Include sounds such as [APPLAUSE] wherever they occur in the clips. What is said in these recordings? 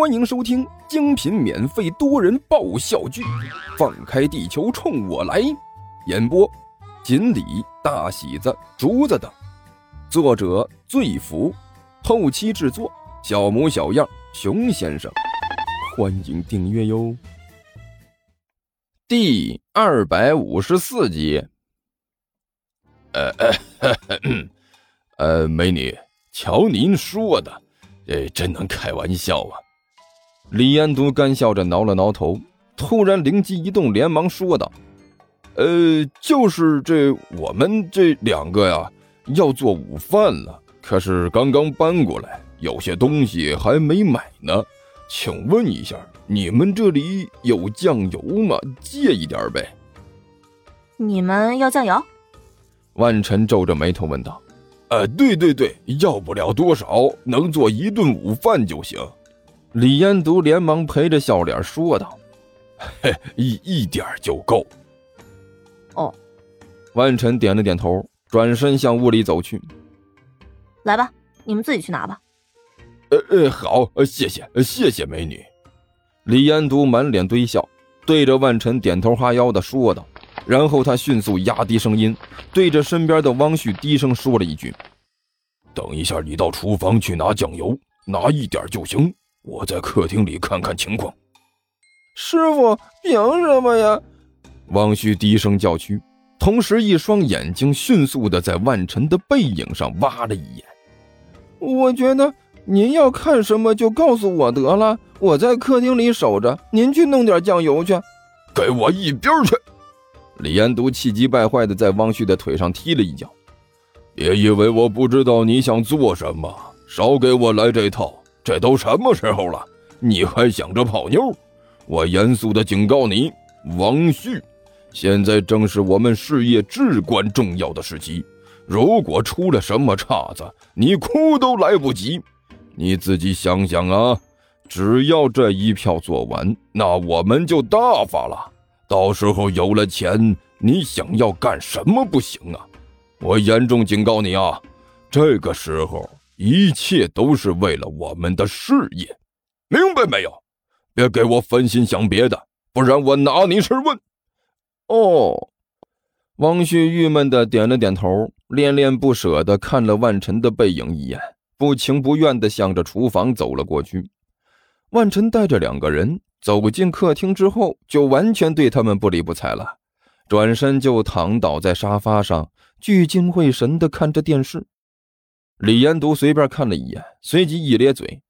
欢迎收听精品免费多人爆笑剧《放开地球冲我来》，演播：锦鲤、大喜子、竹子等，作者：醉福，后期制作：小模小样、熊先生。欢迎订阅哟。第二百五十四集。呃呃，呃，美女，瞧您说的，这真能开玩笑啊！李延都干笑着挠了挠头，突然灵机一动，连忙说道：“呃，就是这我们这两个呀，要做午饭了，可是刚刚搬过来，有些东西还没买呢。请问一下，你们这里有酱油吗？借一点呗。”你们要酱油？万晨皱着眉头问道：“呃，对对对，要不了多少，能做一顿午饭就行。”李延独连忙陪着笑脸说道：“嘿，一一点就够。”哦，万晨点了点头，转身向屋里走去。“来吧，你们自己去拿吧。”“呃呃，好，谢谢，谢谢美女。”李延独满脸堆笑，对着万晨点头哈腰的说道，然后他迅速压低声音，对着身边的汪旭低声说了一句：“等一下，你到厨房去拿酱油，拿一点就行。”我在客厅里看看情况。师傅，凭什么呀？汪旭低声叫屈，同时一双眼睛迅速的在万晨的背影上挖了一眼。我觉得您要看什么就告诉我得了，我在客厅里守着，您去弄点酱油去。给我一边去！李延都气急败坏的在汪旭的腿上踢了一脚。别以为我不知道你想做什么，少给我来这套。这都什么时候了，你还想着泡妞？我严肃的警告你，王旭，现在正是我们事业至关重要的时期，如果出了什么岔子，你哭都来不及。你自己想想啊，只要这一票做完，那我们就大发了。到时候有了钱，你想要干什么不行啊？我严重警告你啊，这个时候。一切都是为了我们的事业，明白没有？别给我分心想别的，不然我拿你是问。哦，汪旭郁闷的点了点头，恋恋不舍的看了万晨的背影一眼，不情不愿的向着厨房走了过去。万晨带着两个人走进客厅之后，就完全对他们不理不睬了，转身就躺倒在沙发上，聚精会神的看着电视。李延独随便看了一眼，随即一咧嘴。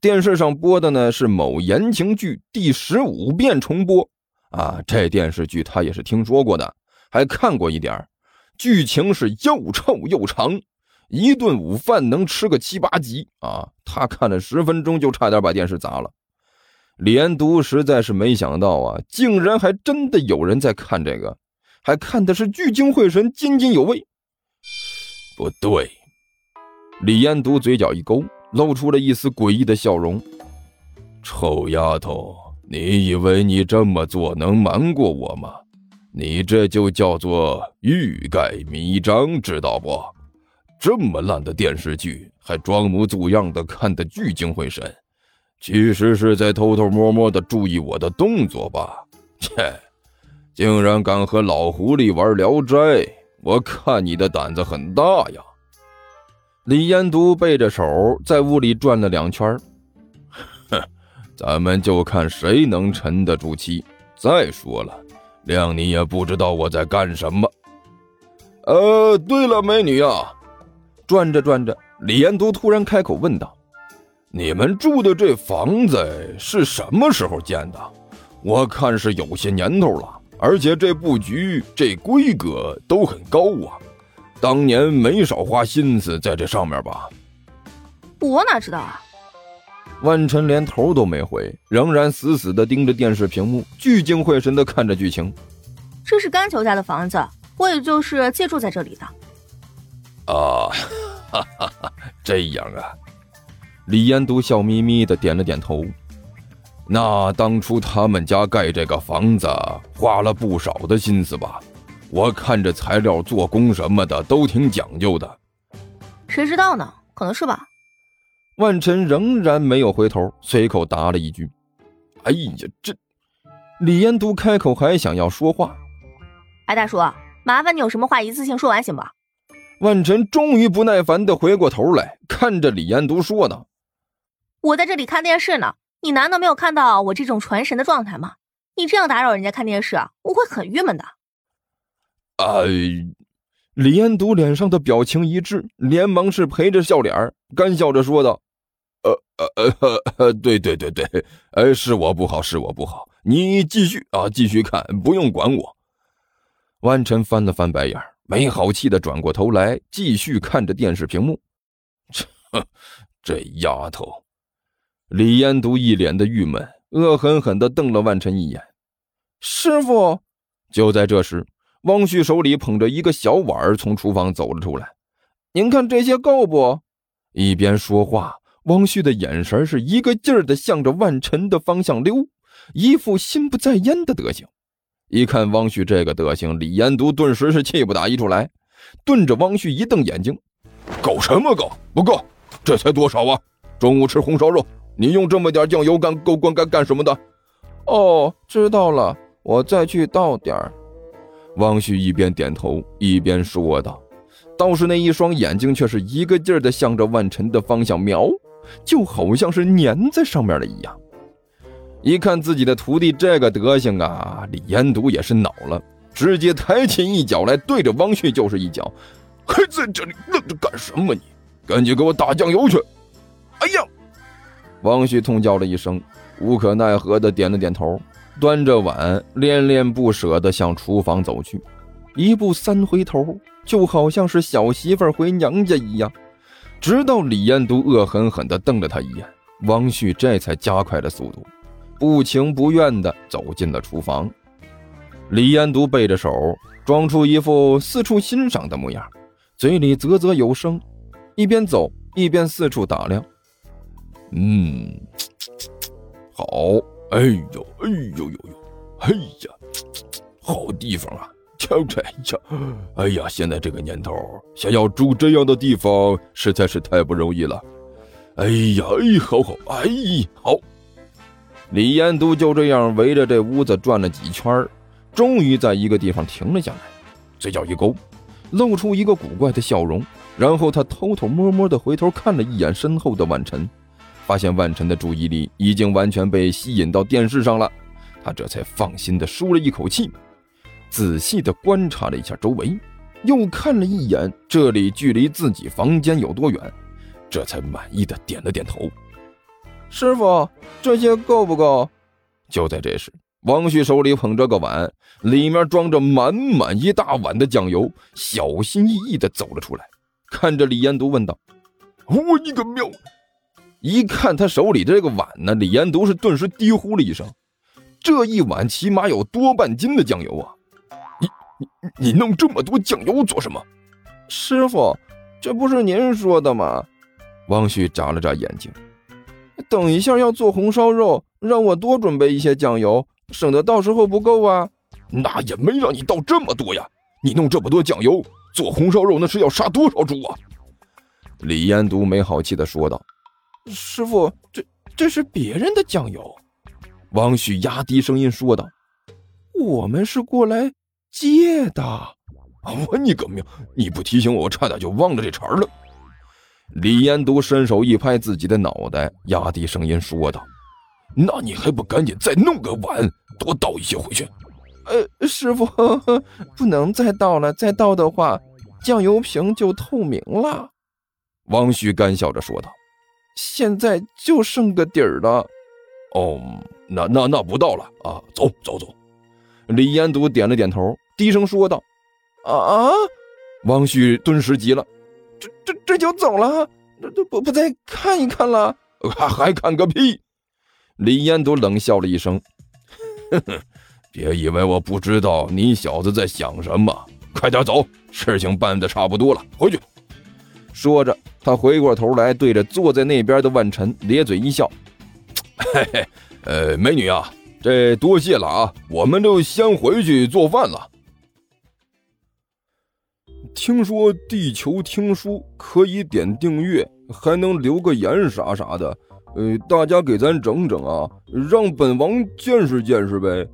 电视上播的呢是某言情剧第十五遍重播啊，这电视剧他也是听说过的，还看过一点剧情是又臭又长，一顿午饭能吃个七八集啊。他看了十分钟就差点把电视砸了。李延独实在是没想到啊，竟然还真的有人在看这个，还看的是聚精会神、津津有味。不对。李彦独嘴角一勾，露出了一丝诡异的笑容。臭丫头，你以为你这么做能瞒过我吗？你这就叫做欲盖弥彰，知道不？这么烂的电视剧，还装模作样的看得聚精会神，其实是在偷偷摸摸的注意我的动作吧？切，竟然敢和老狐狸玩聊斋，我看你的胆子很大呀！李延独背着手在屋里转了两圈哼，[LAUGHS] 咱们就看谁能沉得住气。再说了，谅你也不知道我在干什么。呃，对了，美女啊，转着转着，李延独突然开口问道：“你们住的这房子是什么时候建的？我看是有些年头了，而且这布局、这规格都很高啊。”当年没少花心思在这上面吧？我哪知道啊！万晨连头都没回，仍然死死的盯着电视屏幕，聚精会神的看着剧情。这是甘球家的房子，我也就是借住在这里的。啊，哈哈哈，这样啊！李延都笑眯眯的点了点头。那当初他们家盖这个房子，花了不少的心思吧？我看这材料、做工什么的都挺讲究的，谁知道呢？可能是吧。万晨仍然没有回头，随口答了一句：“哎呀，这……”李延都开口还想要说话，哎，大叔，麻烦你有什么话一次性说完行吧？万晨终于不耐烦的回过头来，看着李延都说道：“我在这里看电视呢，你难道没有看到我这种传神的状态吗？你这样打扰人家看电视，我会很郁闷的。”哎，李延都脸上的表情一致，连忙是陪着笑脸，干笑着说道：“呃呃呃，对对对对，哎，是我不好，是我不好。”你继续啊，继续看，不用管我。万晨翻了翻白眼，没好气的转过头来，继续看着电视屏幕。这这丫头，李延独一脸的郁闷，恶狠狠的瞪了万晨一眼。师傅，就在这时，汪旭手里捧着一个小碗从厨房走了出来。您看这些够不？一边说话，汪旭的眼神是一个劲儿的向着万晨的方向溜。一副心不在焉的德行，一看汪旭这个德行，李延独顿时是气不打一处来，瞪着汪旭一瞪眼睛：“够什么够？不够！这才多少啊？中午吃红烧肉，你用这么点酱油干够灌干干什么的？”哦，知道了，我再去倒点儿。汪旭一边点头一边说道，倒是那一双眼睛却是一个劲儿的向着万晨的方向瞄，就好像是粘在上面了一样。一看自己的徒弟这个德行啊，李延都也是恼了，直接抬起一脚来，对着汪旭就是一脚。还在这里愣着干什么？你赶紧给我打酱油去！哎呀！汪旭痛叫了一声，无可奈何的点了点头，端着碗恋恋不舍的向厨房走去，一步三回头，就好像是小媳妇回娘家一样。直到李延都恶狠狠地瞪了他一眼，汪旭这才加快了速度。不情不愿地走进了厨房，李延都背着手，装出一副四处欣赏的模样，嘴里啧啧有声，一边走一边四处打量。嗯，[TSK] 好，哎呦，哎呦呦呦，哎呀，好地方啊！瞧这呀，哎呀，现在这个年头，想要住这样的地方实在是太不容易了。哎呀，哎，好好，哎，好。李延都就这样围着这屋子转了几圈，终于在一个地方停了下来，嘴角一勾，露出一个古怪的笑容。然后他偷偷摸摸地回头看了一眼身后的万晨，发现万晨的注意力已经完全被吸引到电视上了，他这才放心地舒了一口气，仔细地观察了一下周围，又看了一眼这里距离自己房间有多远，这才满意的点了点头。师傅，这些够不够？就在这时，王旭手里捧着个碗，里面装着满满一大碗的酱油，小心翼翼地走了出来，看着李延都问道：“我你个喵！”一看他手里这个碗呢，李延都是顿时低呼了一声：“这一碗起码有多半斤的酱油啊！你你你弄这么多酱油做什么？”师傅，这不是您说的吗？王旭眨了眨眼睛。等一下要做红烧肉，让我多准备一些酱油，省得到时候不够啊。那也没让你倒这么多呀，你弄这么多酱油做红烧肉，那是要杀多少猪啊？李延都没好气的说道：“师傅，这这是别人的酱油。”王旭压低声音说道：“我们是过来借的。”我你个命！你不提醒我，我差点就忘了这茬了。李延都伸手一拍自己的脑袋，压低声音说道：“那你还不赶紧再弄个碗，多倒一些回去？”“呃，师傅，不能再倒了，再倒的话，酱油瓶就透明了。”王旭干笑着说道：“现在就剩个底儿了。”“哦，那那那不到了啊，走走走。”李延祖点了点头，低声说道：“啊！”王旭顿时急了。这这这就走了？这这不不再看一看了？还还看个屁！李延祖冷笑了一声，[LAUGHS] 哼哼，别以为我不知道你小子在想什么。快点走，事情办的差不多了，回去。说着，他回过头来，对着坐在那边的万晨咧嘴一笑：“ [LAUGHS] 嘿嘿，呃，美女啊，这多谢了啊，我们就先回去做饭了。”听说地球听书可以点订阅，还能留个言啥啥的。呃，大家给咱整整啊，让本王见识见识呗。